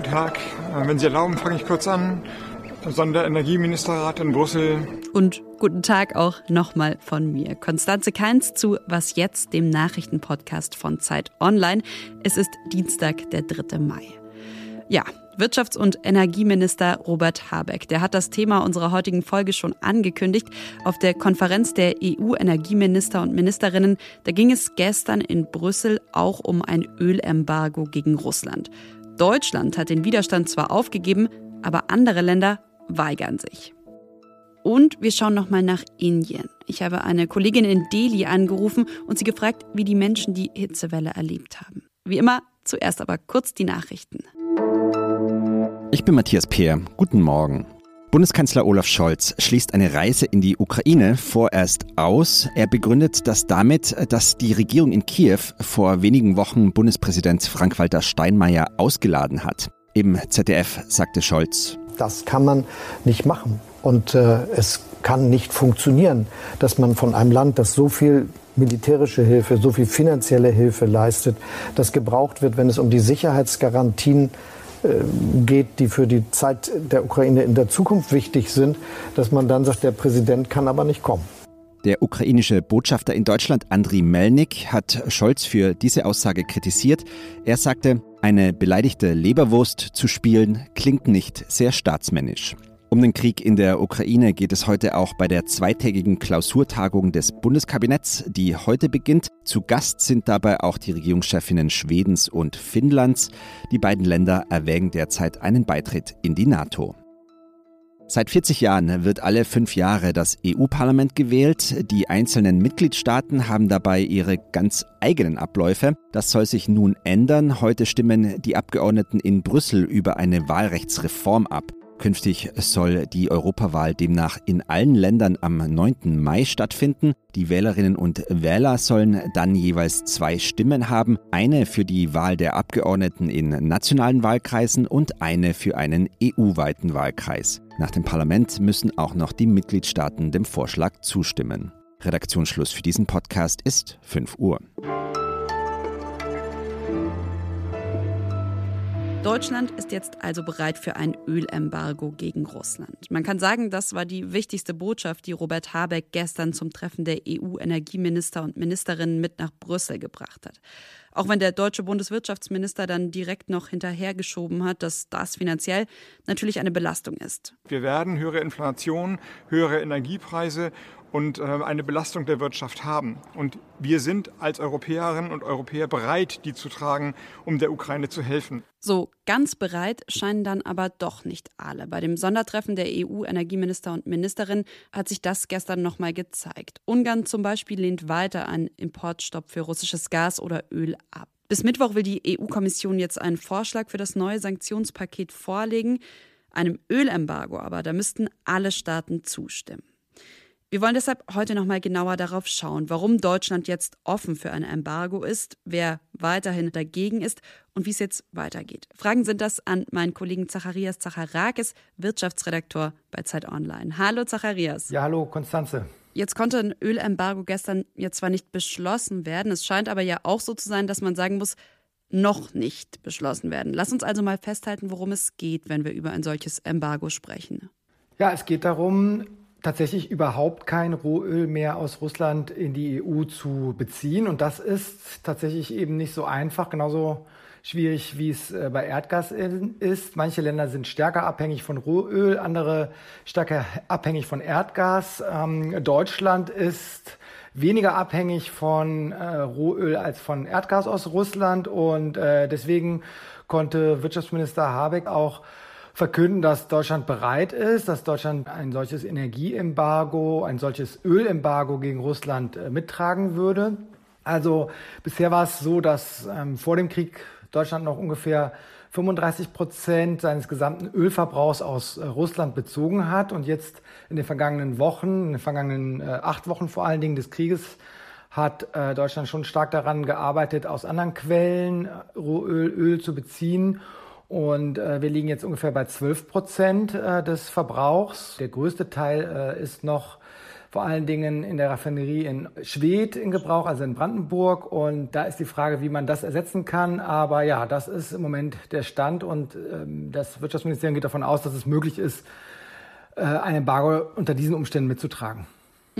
Guten Tag. Wenn Sie erlauben, fange ich kurz an. Sonderenergieministerrat in Brüssel. Und guten Tag auch nochmal von mir. Konstanze Keins zu Was jetzt, dem Nachrichtenpodcast von Zeit Online. Es ist Dienstag, der 3. Mai. Ja, Wirtschafts- und Energieminister Robert Habeck, der hat das Thema unserer heutigen Folge schon angekündigt. Auf der Konferenz der EU-Energieminister und Ministerinnen, da ging es gestern in Brüssel auch um ein Ölembargo gegen Russland. Deutschland hat den Widerstand zwar aufgegeben, aber andere Länder weigern sich. Und wir schauen nochmal nach Indien. Ich habe eine Kollegin in Delhi angerufen und sie gefragt, wie die Menschen die Hitzewelle erlebt haben. Wie immer, zuerst aber kurz die Nachrichten. Ich bin Matthias Peer. Guten Morgen. Bundeskanzler Olaf Scholz schließt eine Reise in die Ukraine vorerst aus. Er begründet das damit, dass die Regierung in Kiew vor wenigen Wochen Bundespräsident Frank-Walter Steinmeier ausgeladen hat. Im ZDF sagte Scholz, das kann man nicht machen. Und äh, es kann nicht funktionieren, dass man von einem Land, das so viel militärische Hilfe, so viel finanzielle Hilfe leistet, das gebraucht wird, wenn es um die Sicherheitsgarantien äh, geht, die für die Zeit der Ukraine in der Zukunft wichtig sind, dass man dann sagt, der Präsident kann aber nicht kommen. Der ukrainische Botschafter in Deutschland, Andriy Melnik, hat Scholz für diese Aussage kritisiert. Er sagte, eine beleidigte Leberwurst zu spielen klingt nicht sehr staatsmännisch. Um den Krieg in der Ukraine geht es heute auch bei der zweitägigen Klausurtagung des Bundeskabinetts, die heute beginnt. Zu Gast sind dabei auch die Regierungschefinnen Schwedens und Finnlands. Die beiden Länder erwägen derzeit einen Beitritt in die NATO. Seit 40 Jahren wird alle fünf Jahre das EU-Parlament gewählt. Die einzelnen Mitgliedstaaten haben dabei ihre ganz eigenen Abläufe. Das soll sich nun ändern. Heute stimmen die Abgeordneten in Brüssel über eine Wahlrechtsreform ab. Künftig soll die Europawahl demnach in allen Ländern am 9. Mai stattfinden. Die Wählerinnen und Wähler sollen dann jeweils zwei Stimmen haben, eine für die Wahl der Abgeordneten in nationalen Wahlkreisen und eine für einen EU-weiten Wahlkreis. Nach dem Parlament müssen auch noch die Mitgliedstaaten dem Vorschlag zustimmen. Redaktionsschluss für diesen Podcast ist 5 Uhr. Deutschland ist jetzt also bereit für ein Ölembargo gegen Russland. Man kann sagen, das war die wichtigste Botschaft, die Robert Habeck gestern zum Treffen der EU-Energieminister und Ministerinnen mit nach Brüssel gebracht hat. Auch wenn der deutsche Bundeswirtschaftsminister dann direkt noch hinterhergeschoben hat, dass das finanziell natürlich eine Belastung ist. Wir werden höhere Inflation, höhere Energiepreise und äh, eine Belastung der Wirtschaft haben. Und wir sind als Europäerinnen und Europäer bereit, die zu tragen, um der Ukraine zu helfen. So ganz bereit scheinen dann aber doch nicht alle. Bei dem Sondertreffen der EU-Energieminister und Ministerinnen hat sich das gestern nochmal gezeigt. Ungarn zum Beispiel lehnt weiter einen Importstopp für russisches Gas oder Öl ab. Bis Mittwoch will die EU-Kommission jetzt einen Vorschlag für das neue Sanktionspaket vorlegen. Einem Ölembargo aber, da müssten alle Staaten zustimmen. Wir wollen deshalb heute nochmal genauer darauf schauen, warum Deutschland jetzt offen für ein Embargo ist, wer weiterhin dagegen ist und wie es jetzt weitergeht. Fragen sind das an meinen Kollegen Zacharias Zacharakis, Wirtschaftsredaktor bei Zeit Online. Hallo Zacharias. Ja, hallo Konstanze. Jetzt konnte ein Ölembargo gestern jetzt zwar nicht beschlossen werden, es scheint aber ja auch so zu sein, dass man sagen muss, noch nicht beschlossen werden. Lass uns also mal festhalten, worum es geht, wenn wir über ein solches Embargo sprechen. Ja, es geht darum, tatsächlich überhaupt kein Rohöl mehr aus Russland in die EU zu beziehen. Und das ist tatsächlich eben nicht so einfach, genauso schwierig, wie es äh, bei Erdgas ist. Manche Länder sind stärker abhängig von Rohöl, andere stärker abhängig von Erdgas. Ähm, Deutschland ist weniger abhängig von äh, Rohöl als von Erdgas aus Russland und äh, deswegen konnte Wirtschaftsminister Habeck auch verkünden, dass Deutschland bereit ist, dass Deutschland ein solches Energieembargo, ein solches Ölembargo gegen Russland äh, mittragen würde. Also bisher war es so, dass ähm, vor dem Krieg Deutschland noch ungefähr 35 Prozent seines gesamten Ölverbrauchs aus äh, Russland bezogen hat und jetzt in den vergangenen Wochen, in den vergangenen äh, acht Wochen vor allen Dingen des Krieges, hat äh, Deutschland schon stark daran gearbeitet, aus anderen Quellen äh, Rohöl, Öl zu beziehen und äh, wir liegen jetzt ungefähr bei 12 Prozent äh, des Verbrauchs. Der größte Teil äh, ist noch vor allen Dingen in der Raffinerie in Schwedt in Gebrauch, also in Brandenburg. Und da ist die Frage, wie man das ersetzen kann. Aber ja, das ist im Moment der Stand und ähm, das Wirtschaftsministerium geht davon aus, dass es möglich ist, äh, ein Embargo unter diesen Umständen mitzutragen.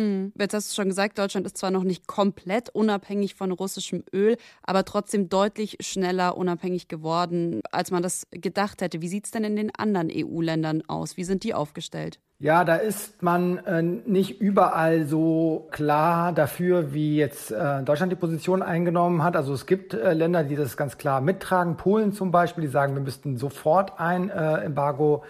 Mhm. Jetzt hast du schon gesagt, Deutschland ist zwar noch nicht komplett unabhängig von russischem Öl, aber trotzdem deutlich schneller unabhängig geworden, als man das gedacht hätte. Wie sieht es denn in den anderen EU-Ländern aus? Wie sind die aufgestellt? Ja, da ist man äh, nicht überall so klar dafür, wie jetzt äh, Deutschland die Position eingenommen hat. Also es gibt äh, Länder, die das ganz klar mittragen. Polen zum Beispiel, die sagen, wir müssten sofort ein äh, Embargo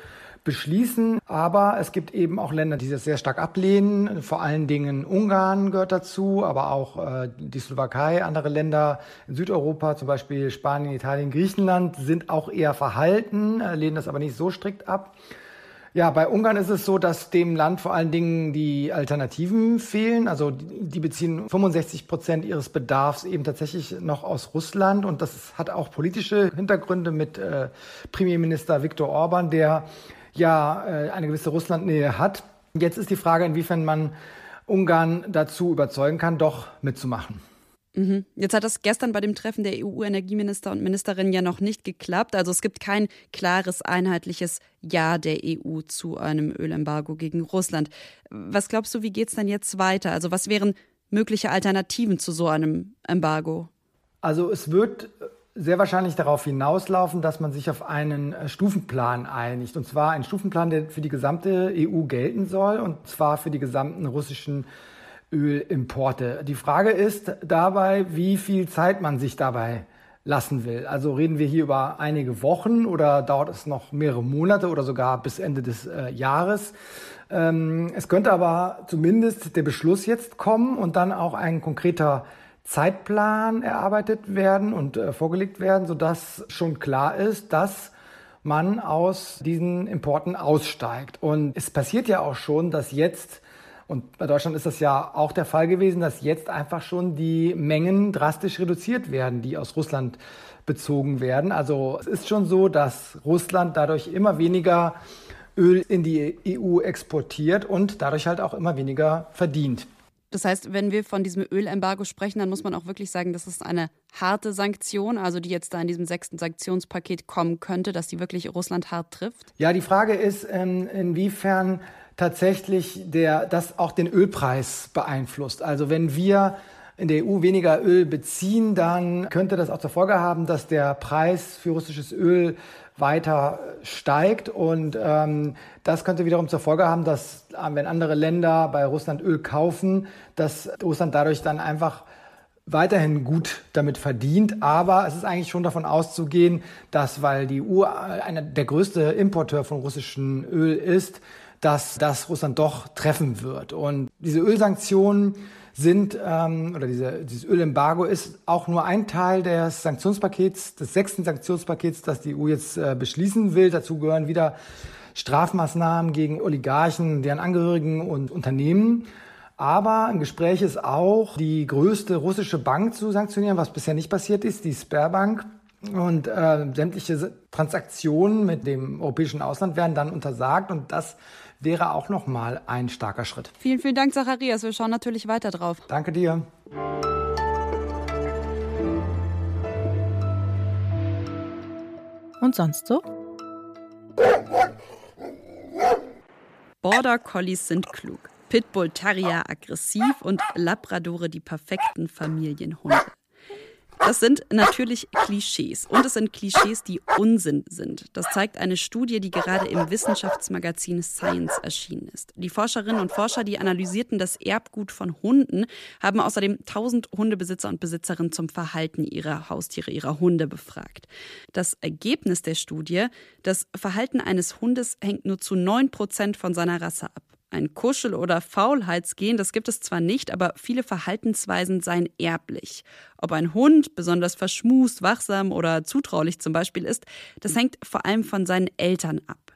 beschließen. Aber es gibt eben auch Länder, die das sehr stark ablehnen. Vor allen Dingen Ungarn gehört dazu, aber auch äh, die Slowakei, andere Länder in Südeuropa, zum Beispiel Spanien, Italien, Griechenland, sind auch eher verhalten, äh, lehnen das aber nicht so strikt ab. Ja, bei Ungarn ist es so, dass dem Land vor allen Dingen die Alternativen fehlen. Also die beziehen 65 Prozent ihres Bedarfs eben tatsächlich noch aus Russland. Und das hat auch politische Hintergründe mit äh, Premierminister Viktor Orban, der ja äh, eine gewisse Russlandnähe hat. Jetzt ist die Frage, inwiefern man Ungarn dazu überzeugen kann, doch mitzumachen. Mhm. Jetzt hat das gestern bei dem Treffen der EU-Energieminister und Ministerinnen ja noch nicht geklappt. Also es gibt kein klares, einheitliches Ja der EU zu einem Ölembargo gegen Russland. Was glaubst du, wie geht es denn jetzt weiter? Also was wären mögliche Alternativen zu so einem Embargo? Also es wird sehr wahrscheinlich darauf hinauslaufen, dass man sich auf einen äh, Stufenplan einigt. Und zwar einen Stufenplan, der für die gesamte EU gelten soll, und zwar für die gesamten russischen Ölimporte. Die Frage ist dabei, wie viel Zeit man sich dabei lassen will. Also reden wir hier über einige Wochen oder dauert es noch mehrere Monate oder sogar bis Ende des äh, Jahres. Ähm, es könnte aber zumindest der Beschluss jetzt kommen und dann auch ein konkreter Zeitplan erarbeitet werden und äh, vorgelegt werden, sodass schon klar ist, dass man aus diesen Importen aussteigt. Und es passiert ja auch schon, dass jetzt, und bei Deutschland ist das ja auch der Fall gewesen, dass jetzt einfach schon die Mengen drastisch reduziert werden, die aus Russland bezogen werden. Also es ist schon so, dass Russland dadurch immer weniger Öl in die EU exportiert und dadurch halt auch immer weniger verdient. Das heißt, wenn wir von diesem Ölembargo sprechen, dann muss man auch wirklich sagen, das ist eine harte Sanktion, also die jetzt da in diesem sechsten Sanktionspaket kommen könnte, dass die wirklich Russland hart trifft? Ja, die Frage ist, ähm, inwiefern tatsächlich der, das auch den Ölpreis beeinflusst. Also wenn wir in der EU weniger Öl beziehen, dann könnte das auch zur Folge haben, dass der Preis für russisches Öl weiter steigt. Und ähm, das könnte wiederum zur Folge haben, dass äh, wenn andere Länder bei Russland Öl kaufen, dass Russland dadurch dann einfach weiterhin gut damit verdient. Aber es ist eigentlich schon davon auszugehen, dass, weil die EU einer der größte Importeur von russischem Öl ist, dass das Russland doch treffen wird. Und diese Ölsanktionen sind, ähm, oder diese, dieses Ölembargo ist auch nur ein Teil des Sanktionspakets, des sechsten Sanktionspakets, das die EU jetzt äh, beschließen will. Dazu gehören wieder Strafmaßnahmen gegen Oligarchen, deren Angehörigen und Unternehmen. Aber im Gespräch ist auch, die größte russische Bank zu sanktionieren, was bisher nicht passiert ist, die Sperrbank. Und äh, sämtliche Transaktionen mit dem europäischen Ausland werden dann untersagt. Und das wäre auch nochmal ein starker Schritt. Vielen, vielen Dank, Zacharias. Wir schauen natürlich weiter drauf. Danke dir. Und sonst so? Border Collies sind klug, Pitbull Terrier aggressiv und Labradore die perfekten Familienhunde. Das sind natürlich Klischees. Und es sind Klischees, die Unsinn sind. Das zeigt eine Studie, die gerade im Wissenschaftsmagazin Science erschienen ist. Die Forscherinnen und Forscher, die analysierten das Erbgut von Hunden, haben außerdem 1000 Hundebesitzer und Besitzerinnen zum Verhalten ihrer Haustiere, ihrer Hunde befragt. Das Ergebnis der Studie, das Verhalten eines Hundes hängt nur zu 9 Prozent von seiner Rasse ab. Ein Kuschel- oder Faulheitsgen, das gibt es zwar nicht, aber viele Verhaltensweisen seien erblich. Ob ein Hund besonders verschmust, wachsam oder zutraulich zum Beispiel ist, das hängt vor allem von seinen Eltern ab.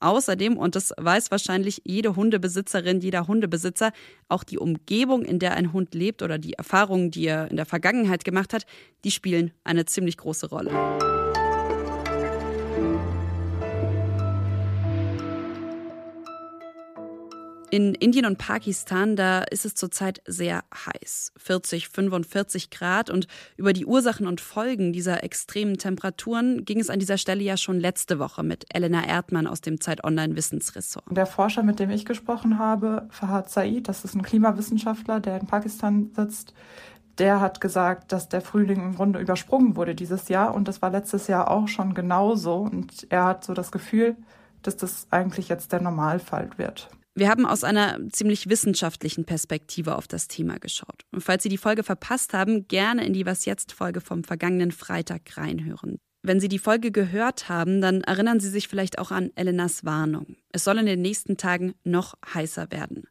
Außerdem, und das weiß wahrscheinlich jede Hundebesitzerin, jeder Hundebesitzer, auch die Umgebung, in der ein Hund lebt oder die Erfahrungen, die er in der Vergangenheit gemacht hat, die spielen eine ziemlich große Rolle. In Indien und Pakistan, da ist es zurzeit sehr heiß. 40, 45 Grad. Und über die Ursachen und Folgen dieser extremen Temperaturen ging es an dieser Stelle ja schon letzte Woche mit Elena Erdmann aus dem Zeit Online Wissensressort. Der Forscher, mit dem ich gesprochen habe, Fahad Said, das ist ein Klimawissenschaftler, der in Pakistan sitzt, der hat gesagt, dass der Frühling im Grunde übersprungen wurde dieses Jahr. Und das war letztes Jahr auch schon genauso. Und er hat so das Gefühl, dass das eigentlich jetzt der Normalfall wird. Wir haben aus einer ziemlich wissenschaftlichen Perspektive auf das Thema geschaut. Und falls Sie die Folge verpasst haben, gerne in die Was jetzt Folge vom vergangenen Freitag reinhören. Wenn Sie die Folge gehört haben, dann erinnern Sie sich vielleicht auch an Elenas Warnung. Es soll in den nächsten Tagen noch heißer werden.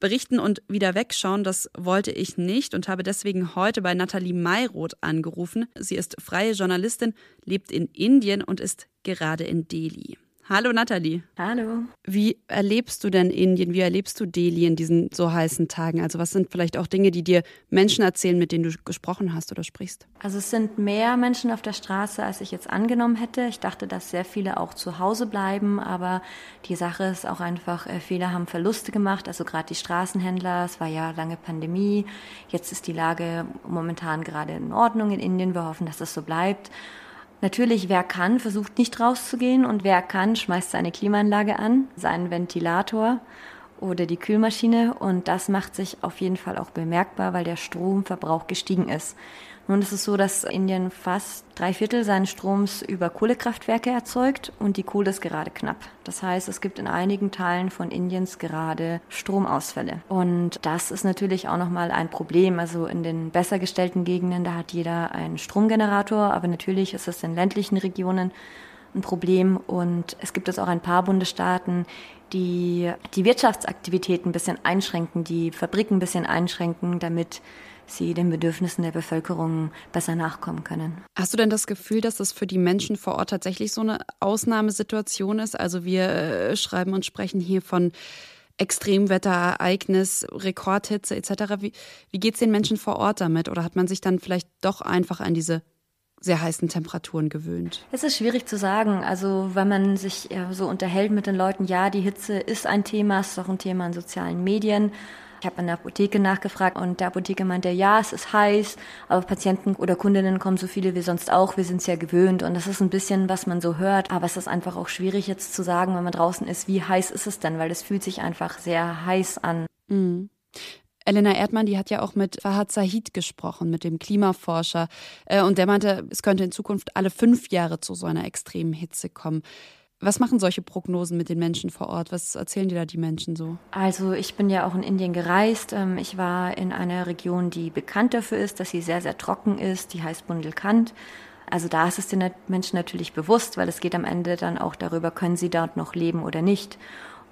Berichten und wieder wegschauen, das wollte ich nicht und habe deswegen heute bei Nathalie Mayroth angerufen. Sie ist freie Journalistin, lebt in Indien und ist gerade in Delhi. Hallo Nathalie. Hallo. Wie erlebst du denn Indien? Wie erlebst du Delhi in diesen so heißen Tagen? Also was sind vielleicht auch Dinge, die dir Menschen erzählen, mit denen du gesprochen hast oder sprichst? Also es sind mehr Menschen auf der Straße, als ich jetzt angenommen hätte. Ich dachte, dass sehr viele auch zu Hause bleiben, aber die Sache ist auch einfach, äh, viele haben Verluste gemacht. Also gerade die Straßenhändler, es war ja lange Pandemie. Jetzt ist die Lage momentan gerade in Ordnung in Indien. Wir hoffen, dass das so bleibt. Natürlich, wer kann, versucht nicht rauszugehen und wer kann, schmeißt seine Klimaanlage an, seinen Ventilator oder die Kühlmaschine und das macht sich auf jeden Fall auch bemerkbar, weil der Stromverbrauch gestiegen ist. Nun ist es so, dass Indien fast drei Viertel seines Stroms über Kohlekraftwerke erzeugt und die Kohle ist gerade knapp. Das heißt, es gibt in einigen Teilen von Indiens gerade Stromausfälle. Und das ist natürlich auch nochmal ein Problem. Also in den besser gestellten Gegenden, da hat jeder einen Stromgenerator, aber natürlich ist es in ländlichen Regionen ein Problem. Und es gibt jetzt auch ein paar Bundesstaaten, die die Wirtschaftsaktivitäten ein bisschen einschränken, die Fabriken ein bisschen einschränken, damit sie den Bedürfnissen der Bevölkerung besser nachkommen können. Hast du denn das Gefühl, dass das für die Menschen vor Ort tatsächlich so eine Ausnahmesituation ist? Also wir äh, schreiben und sprechen hier von Extremwetterereignis, Rekordhitze etc. Wie, wie geht es den Menschen vor Ort damit? Oder hat man sich dann vielleicht doch einfach an diese sehr heißen Temperaturen gewöhnt? Es ist schwierig zu sagen. Also wenn man sich so unterhält mit den Leuten, ja, die Hitze ist ein Thema, ist auch ein Thema in sozialen Medien. Ich habe an der Apotheke nachgefragt und der Apotheker meinte, ja, es ist heiß, aber Patienten oder Kundinnen kommen so viele wie sonst auch, wir sind es ja gewöhnt und das ist ein bisschen, was man so hört, aber es ist einfach auch schwierig jetzt zu sagen, wenn man draußen ist, wie heiß ist es denn, weil es fühlt sich einfach sehr heiß an. Mhm. Elena Erdmann, die hat ja auch mit Fahad Zahid gesprochen, mit dem Klimaforscher. Äh, und der meinte, es könnte in Zukunft alle fünf Jahre zu so einer extremen Hitze kommen. Was machen solche Prognosen mit den Menschen vor Ort? Was erzählen dir da die Menschen so? Also ich bin ja auch in Indien gereist. Ähm, ich war in einer Region, die bekannt dafür ist, dass sie sehr, sehr trocken ist. Die heißt Bundelkhand. Also da ist es den Menschen natürlich bewusst, weil es geht am Ende dann auch darüber, können sie dort noch leben oder nicht.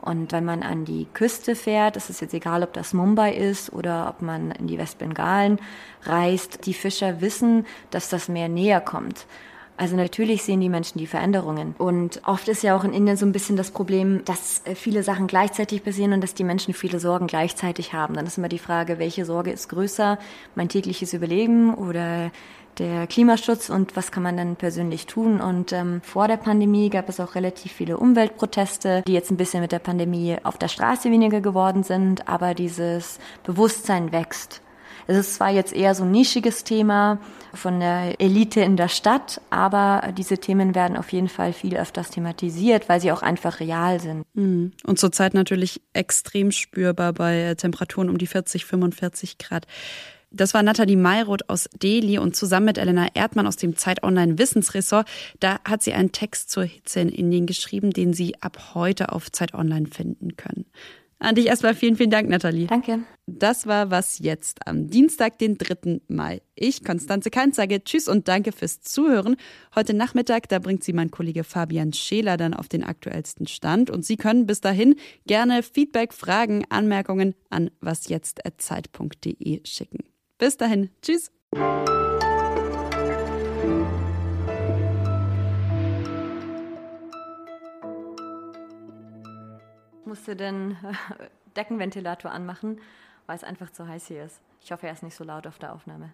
Und wenn man an die Küste fährt, ist jetzt egal, ob das Mumbai ist oder ob man in die Westbengalen reist, die Fischer wissen, dass das Meer näher kommt. Also natürlich sehen die Menschen die Veränderungen. Und oft ist ja auch in Indien so ein bisschen das Problem, dass äh, viele Sachen gleichzeitig passieren und dass die Menschen viele Sorgen gleichzeitig haben. Dann ist immer die Frage, welche Sorge ist größer? Mein tägliches Überleben oder der Klimaschutz und was kann man dann persönlich tun. Und ähm, vor der Pandemie gab es auch relativ viele Umweltproteste, die jetzt ein bisschen mit der Pandemie auf der Straße weniger geworden sind, aber dieses Bewusstsein wächst. Es ist zwar jetzt eher so ein nischiges Thema von der Elite in der Stadt, aber diese Themen werden auf jeden Fall viel öfters thematisiert, weil sie auch einfach real sind. Mhm. Und zurzeit natürlich extrem spürbar bei Temperaturen um die 40, 45 Grad. Das war Nathalie Mayroth aus Delhi und zusammen mit Elena Erdmann aus dem Zeit Online Wissensressort. Da hat sie einen Text zur Hitze in Indien geschrieben, den Sie ab heute auf Zeit Online finden können. An dich erstmal vielen, vielen Dank, Nathalie. Danke. Das war was jetzt am Dienstag, den 3. Mai. Ich, Konstanze Kainz, sage Tschüss und danke fürs Zuhören. Heute Nachmittag, da bringt Sie mein Kollege Fabian Scheler dann auf den aktuellsten Stand. Und Sie können bis dahin gerne Feedback, Fragen, Anmerkungen an wasjetzt.zeit.de schicken. Bis dahin. Tschüss. Musste den Deckenventilator anmachen, weil es einfach zu heiß hier ist. Ich hoffe, er ist nicht so laut auf der Aufnahme.